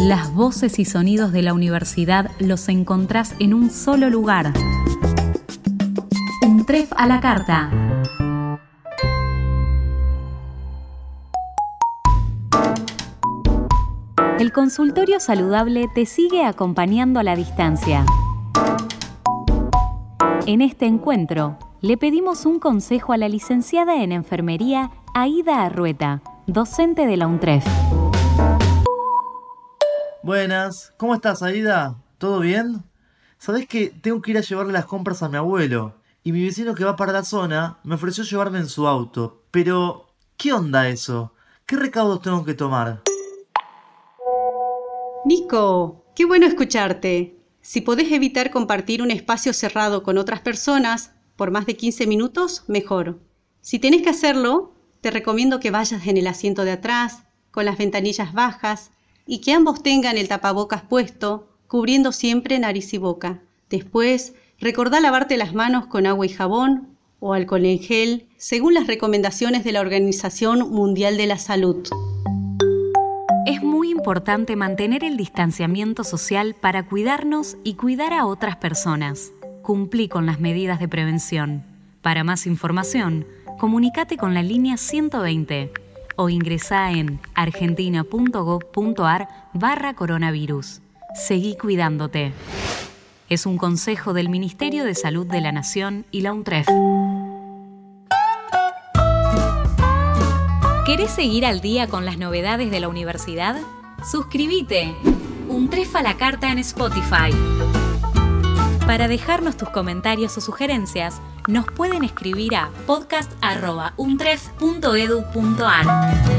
Las voces y sonidos de la universidad los encontrás en un solo lugar. Un tref a la carta. El consultorio saludable te sigue acompañando a la distancia. En este encuentro, le pedimos un consejo a la licenciada en enfermería Aida Arrueta, docente de la UNTREF. Buenas, ¿cómo estás, Aida? ¿Todo bien? Sabés que tengo que ir a llevarle las compras a mi abuelo y mi vecino que va para la zona me ofreció llevarme en su auto. Pero, ¿qué onda eso? ¿Qué recaudos tengo que tomar? Nico, qué bueno escucharte. Si podés evitar compartir un espacio cerrado con otras personas por más de 15 minutos, mejor. Si tenés que hacerlo, te recomiendo que vayas en el asiento de atrás, con las ventanillas bajas, y que ambos tengan el tapabocas puesto, cubriendo siempre nariz y boca. Después, recordá lavarte las manos con agua y jabón o alcohol en gel, según las recomendaciones de la Organización Mundial de la Salud. Es muy importante mantener el distanciamiento social para cuidarnos y cuidar a otras personas. Cumplí con las medidas de prevención. Para más información, comunícate con la línea 120 o ingresá en argentina.gov.ar barra coronavirus. Seguí cuidándote. Es un consejo del Ministerio de Salud de la Nación y la UNTREF. ¿Querés seguir al día con las novedades de la universidad? Suscríbete. Un trefa la carta en Spotify. Para dejarnos tus comentarios o sugerencias, nos pueden escribir a podcast.untref.edu.ar.